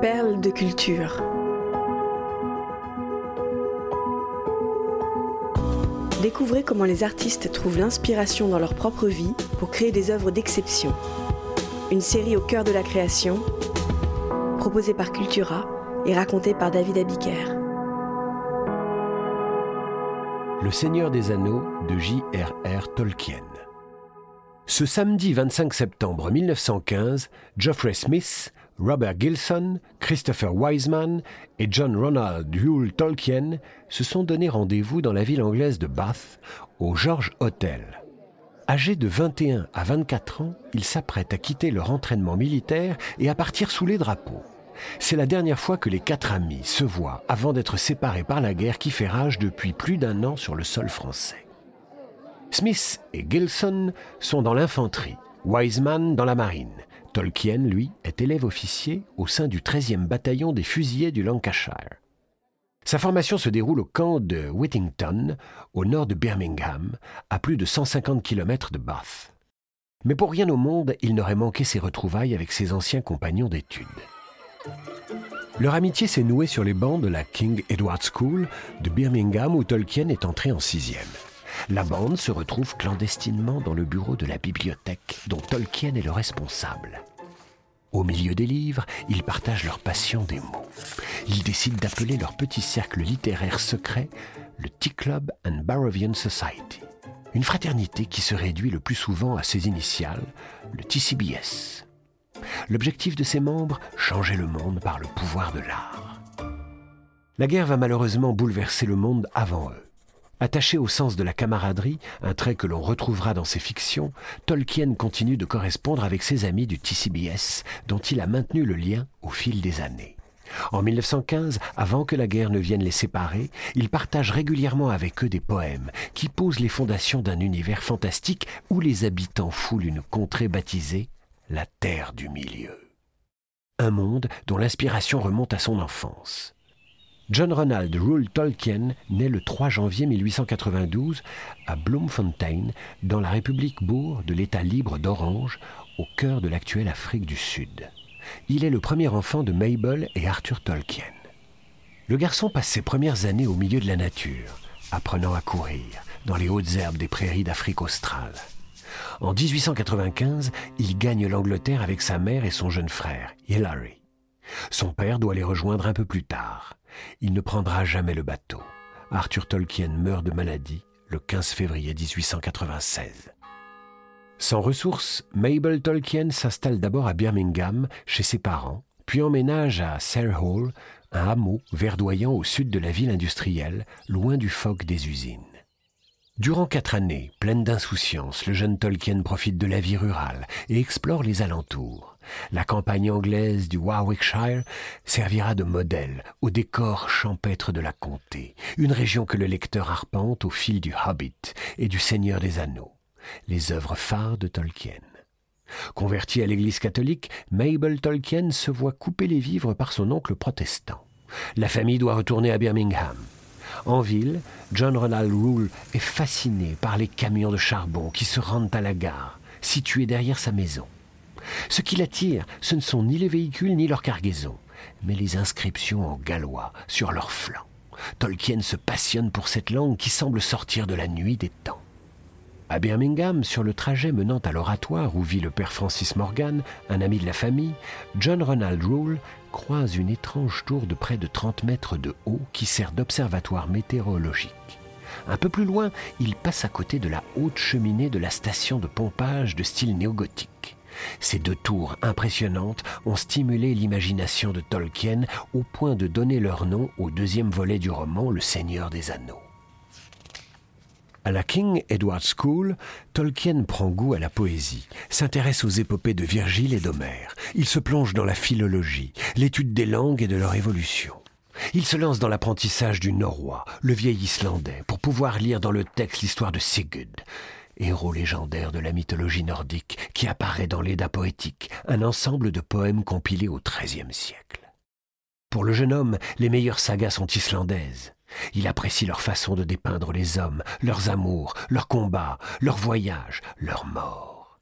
Perles de culture. Découvrez comment les artistes trouvent l'inspiration dans leur propre vie pour créer des œuvres d'exception. Une série au cœur de la création, proposée par Cultura et racontée par David Abiker. Le Seigneur des Anneaux de J.R.R. Tolkien. Ce samedi 25 septembre 1915, Geoffrey Smith, Robert Gilson, Christopher Wiseman et John Ronald Reuel Tolkien se sont donné rendez-vous dans la ville anglaise de Bath, au George Hotel. Âgés de 21 à 24 ans, ils s'apprêtent à quitter leur entraînement militaire et à partir sous les drapeaux. C'est la dernière fois que les quatre amis se voient avant d'être séparés par la guerre qui fait rage depuis plus d'un an sur le sol français. Smith et Gilson sont dans l'infanterie, Wiseman dans la marine. Tolkien, lui, est élève officier au sein du 13e bataillon des fusiliers du Lancashire. Sa formation se déroule au camp de Whittington, au nord de Birmingham, à plus de 150 km de Bath. Mais pour rien au monde, il n'aurait manqué ses retrouvailles avec ses anciens compagnons d'études. Leur amitié s'est nouée sur les bancs de la King Edward School de Birmingham où Tolkien est entré en sixième. La bande se retrouve clandestinement dans le bureau de la bibliothèque dont Tolkien est le responsable. Au milieu des livres, ils partagent leur passion des mots. Ils décident d'appeler leur petit cercle littéraire secret le Tea Club and Barrovian Society. Une fraternité qui se réduit le plus souvent à ses initiales, le TCBS. L'objectif de ses membres, changer le monde par le pouvoir de l'art. La guerre va malheureusement bouleverser le monde avant eux. Attaché au sens de la camaraderie, un trait que l'on retrouvera dans ses fictions, Tolkien continue de correspondre avec ses amis du TCBS, dont il a maintenu le lien au fil des années. En 1915, avant que la guerre ne vienne les séparer, il partage régulièrement avec eux des poèmes qui posent les fondations d'un univers fantastique où les habitants foulent une contrée baptisée la Terre du Milieu. Un monde dont l'inspiration remonte à son enfance. John Ronald Reuel Tolkien naît le 3 janvier 1892 à Bloemfontein, dans la République bourg de l'État libre d'Orange, au cœur de l'actuelle Afrique du Sud. Il est le premier enfant de Mabel et Arthur Tolkien. Le garçon passe ses premières années au milieu de la nature, apprenant à courir dans les hautes herbes des prairies d'Afrique australe. En 1895, il gagne l'Angleterre avec sa mère et son jeune frère, Hilary. Son père doit les rejoindre un peu plus tard. Il ne prendra jamais le bateau. Arthur Tolkien meurt de maladie le 15 février 1896. Sans ressources, Mabel Tolkien s'installe d'abord à Birmingham chez ses parents, puis emménage à Hall, un hameau verdoyant au sud de la ville industrielle, loin du phoque des usines. Durant quatre années, pleine d'insouciance, le jeune Tolkien profite de la vie rurale et explore les alentours. La campagne anglaise du Warwickshire servira de modèle au décor champêtre de la comté, une région que le lecteur arpente au fil du Hobbit et du Seigneur des Anneaux, les œuvres phares de Tolkien. Converti à l'Église catholique, Mabel Tolkien se voit couper les vivres par son oncle protestant. La famille doit retourner à Birmingham. En ville, John Ronald Rule est fasciné par les camions de charbon qui se rendent à la gare, située derrière sa maison. Ce qui l'attire, ce ne sont ni les véhicules ni leur cargaison, mais les inscriptions en gallois sur leurs flancs. Tolkien se passionne pour cette langue qui semble sortir de la nuit des temps. À Birmingham, sur le trajet menant à l'oratoire où vit le père Francis Morgan, un ami de la famille, John Ronald Rule croise une étrange tour de près de 30 mètres de haut qui sert d'observatoire météorologique. Un peu plus loin, il passe à côté de la haute cheminée de la station de pompage de style néogothique. Ces deux tours impressionnantes ont stimulé l'imagination de Tolkien au point de donner leur nom au deuxième volet du roman Le Seigneur des Anneaux. À la King Edward School, Tolkien prend goût à la poésie, s'intéresse aux épopées de Virgile et d'Homère. Il se plonge dans la philologie, l'étude des langues et de leur évolution. Il se lance dans l'apprentissage du norrois, le vieil islandais, pour pouvoir lire dans le texte l'histoire de Sigurd, héros légendaire de la mythologie nordique qui apparaît dans l'Eda poétique, un ensemble de poèmes compilés au XIIIe siècle. Pour le jeune homme, les meilleures sagas sont islandaises. Il apprécie leur façon de dépeindre les hommes, leurs amours, leurs combats, leurs voyages, leurs morts.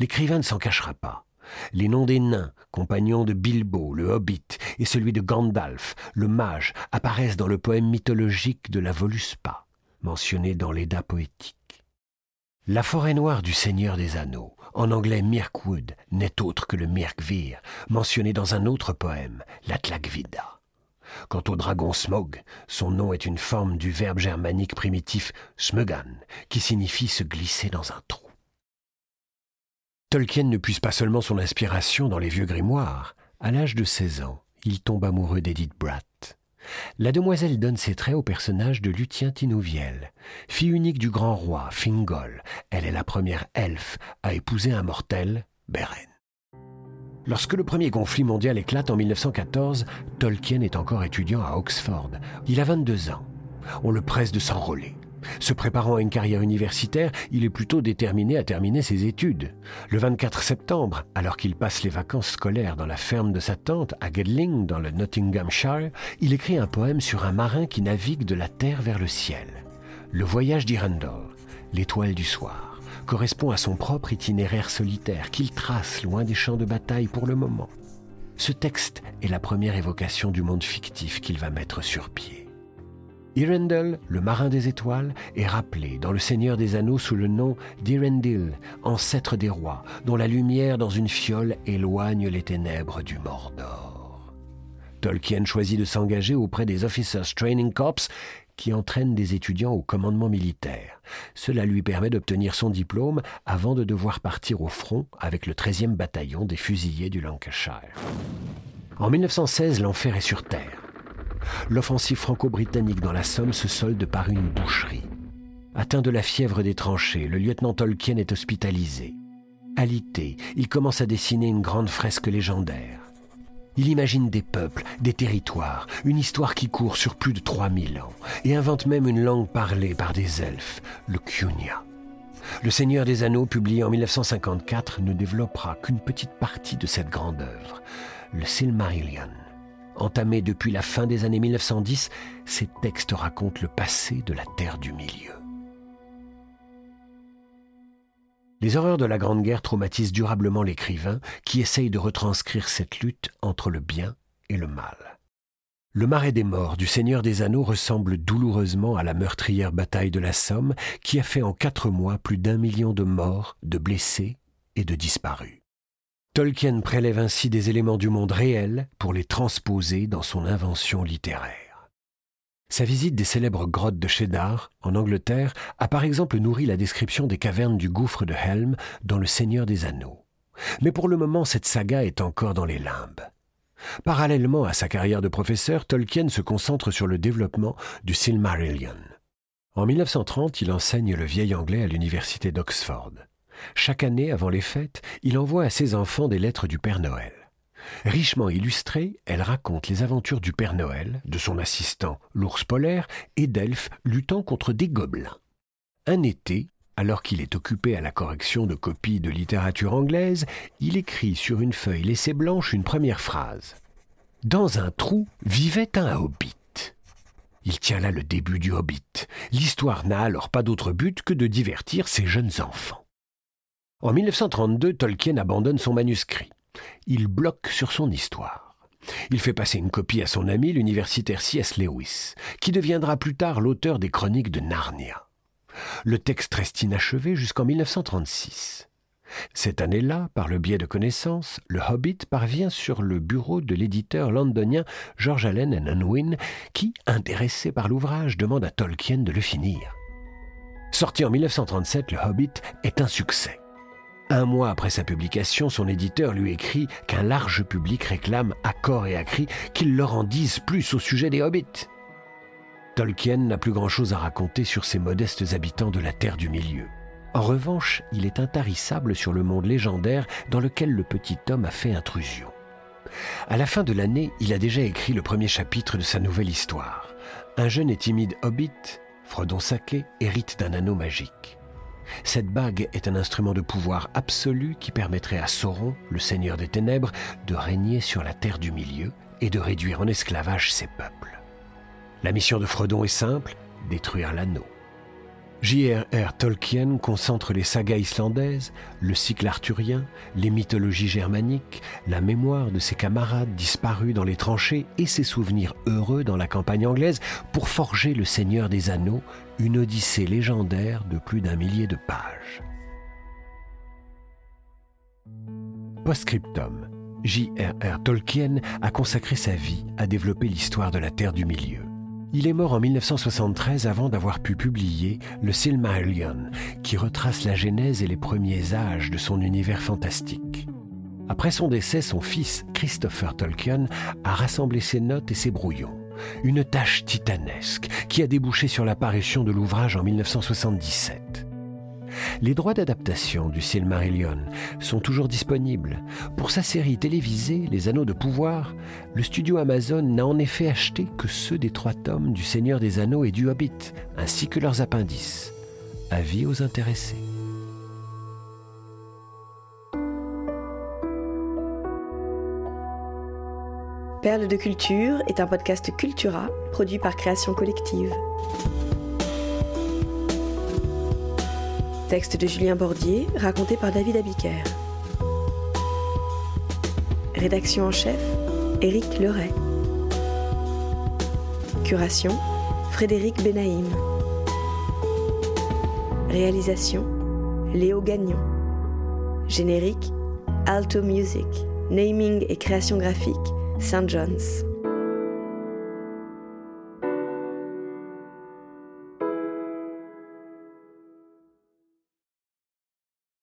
L'écrivain ne s'en cachera pas. Les noms des nains, compagnons de Bilbo, le hobbit, et celui de Gandalf, le mage, apparaissent dans le poème mythologique de la Voluspa, mentionné dans l'Edda poétique. La forêt noire du Seigneur des Anneaux, en anglais Mirkwood, n'est autre que le Mirkvir, mentionné dans un autre poème, l'Atlagvida. Quant au dragon Smog, son nom est une forme du verbe germanique primitif smugan, qui signifie se glisser dans un trou. Tolkien ne puise pas seulement son inspiration dans les vieux grimoires. À l'âge de 16 ans, il tombe amoureux d'Edith Bratt. La demoiselle donne ses traits au personnage de Lutien Tinouviel. Fille unique du grand roi, Fingol, elle est la première elfe à épouser un mortel, Beren. Lorsque le premier conflit mondial éclate en 1914, Tolkien est encore étudiant à Oxford. Il a 22 ans. On le presse de s'enrôler. Se préparant à une carrière universitaire, il est plutôt déterminé à terminer ses études. Le 24 septembre, alors qu'il passe les vacances scolaires dans la ferme de sa tante à Gedling, dans le Nottinghamshire, il écrit un poème sur un marin qui navigue de la terre vers le ciel. Le voyage d'Irandol, l'étoile du soir correspond à son propre itinéraire solitaire qu'il trace loin des champs de bataille pour le moment. Ce texte est la première évocation du monde fictif qu'il va mettre sur pied. Irendel, le marin des étoiles, est rappelé dans Le Seigneur des Anneaux sous le nom d'Irendil, ancêtre des rois, dont la lumière dans une fiole éloigne les ténèbres du Mordor. Tolkien choisit de s'engager auprès des Officers Training Corps qui entraîne des étudiants au commandement militaire. Cela lui permet d'obtenir son diplôme avant de devoir partir au front avec le 13e bataillon des fusiliers du Lancashire. En 1916, l'enfer est sur terre. L'offensive franco-britannique dans la Somme se solde par une boucherie. Atteint de la fièvre des tranchées, le lieutenant Tolkien est hospitalisé. Alité, il commence à dessiner une grande fresque légendaire. Il imagine des peuples, des territoires, une histoire qui court sur plus de 3000 ans, et invente même une langue parlée par des elfes, le Kyunia. Le Seigneur des Anneaux, publié en 1954, ne développera qu'une petite partie de cette grande œuvre, le Silmarillion. Entamé depuis la fin des années 1910, ces textes racontent le passé de la Terre du Milieu. Les horreurs de la Grande Guerre traumatisent durablement l'écrivain qui essaye de retranscrire cette lutte entre le bien et le mal. Le marais des morts du Seigneur des Anneaux ressemble douloureusement à la meurtrière bataille de la Somme qui a fait en quatre mois plus d'un million de morts, de blessés et de disparus. Tolkien prélève ainsi des éléments du monde réel pour les transposer dans son invention littéraire. Sa visite des célèbres grottes de Cheddar, en Angleterre, a par exemple nourri la description des cavernes du gouffre de Helm dans Le Seigneur des Anneaux. Mais pour le moment, cette saga est encore dans les limbes. Parallèlement à sa carrière de professeur, Tolkien se concentre sur le développement du Silmarillion. En 1930, il enseigne le vieil anglais à l'université d'Oxford. Chaque année, avant les fêtes, il envoie à ses enfants des lettres du Père Noël. Richement illustrée, elle raconte les aventures du Père Noël, de son assistant, l'ours polaire, et d'elfes luttant contre des gobelins. Un été, alors qu'il est occupé à la correction de copies de littérature anglaise, il écrit sur une feuille laissée blanche une première phrase. Dans un trou vivait un hobbit. Il tient là le début du hobbit. L'histoire n'a alors pas d'autre but que de divertir ses jeunes enfants. En 1932, Tolkien abandonne son manuscrit il bloque sur son histoire. Il fait passer une copie à son ami, l'universitaire C.S. Lewis, qui deviendra plus tard l'auteur des chroniques de Narnia. Le texte reste inachevé jusqu'en 1936. Cette année-là, par le biais de connaissances, le Hobbit parvient sur le bureau de l'éditeur londonien George Allen Unwin, qui, intéressé par l'ouvrage, demande à Tolkien de le finir. Sorti en 1937, le Hobbit est un succès. Un mois après sa publication, son éditeur lui écrit qu'un large public réclame à corps et à cri qu'il leur en dise plus au sujet des hobbits. Tolkien n'a plus grand-chose à raconter sur ces modestes habitants de la Terre du Milieu. En revanche, il est intarissable sur le monde légendaire dans lequel le petit homme a fait intrusion. À la fin de l'année, il a déjà écrit le premier chapitre de sa nouvelle histoire. Un jeune et timide hobbit, Frodon Sake, hérite d'un anneau magique. Cette bague est un instrument de pouvoir absolu qui permettrait à Sauron, le seigneur des ténèbres, de régner sur la terre du milieu et de réduire en esclavage ses peuples. La mission de Frodon est simple, détruire l'anneau. J.R.R. Tolkien concentre les sagas islandaises, le cycle arthurien, les mythologies germaniques, la mémoire de ses camarades disparus dans les tranchées et ses souvenirs heureux dans la campagne anglaise pour forger Le Seigneur des Anneaux, une odyssée légendaire de plus d'un millier de pages. Postscriptum. J.R.R. Tolkien a consacré sa vie à développer l'histoire de la Terre du Milieu. Il est mort en 1973 avant d'avoir pu publier le Silmarillion, qui retrace la genèse et les premiers âges de son univers fantastique. Après son décès, son fils, Christopher Tolkien, a rassemblé ses notes et ses brouillons. Une tâche titanesque qui a débouché sur l'apparition de l'ouvrage en 1977. Les droits d'adaptation du Silmarillion sont toujours disponibles. Pour sa série télévisée Les Anneaux de Pouvoir, le studio Amazon n'a en effet acheté que ceux des trois tomes du Seigneur des Anneaux et du Hobbit, ainsi que leurs appendices. Avis aux intéressés. Perle de culture est un podcast Cultura produit par Création Collective. Texte de Julien Bordier, raconté par David Abiker. Rédaction en chef, Éric Leray. Curation, Frédéric Benaïm. Réalisation, Léo Gagnon. Générique, Alto Music. Naming et création graphique, St. John's.